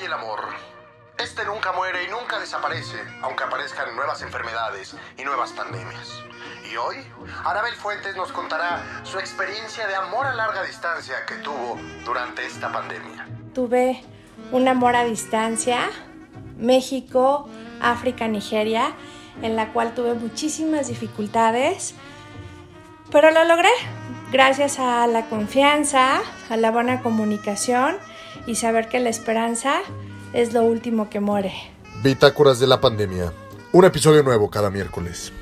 y el amor. Este nunca muere y nunca desaparece, aunque aparezcan nuevas enfermedades y nuevas pandemias. Y hoy, Anabel Fuentes nos contará su experiencia de amor a larga distancia que tuvo durante esta pandemia. Tuve un amor a distancia, México, África, Nigeria, en la cual tuve muchísimas dificultades, pero lo logré gracias a la confianza, a la buena comunicación y saber que la esperanza es lo último que muere. Bitácoras de la pandemia. Un episodio nuevo cada miércoles.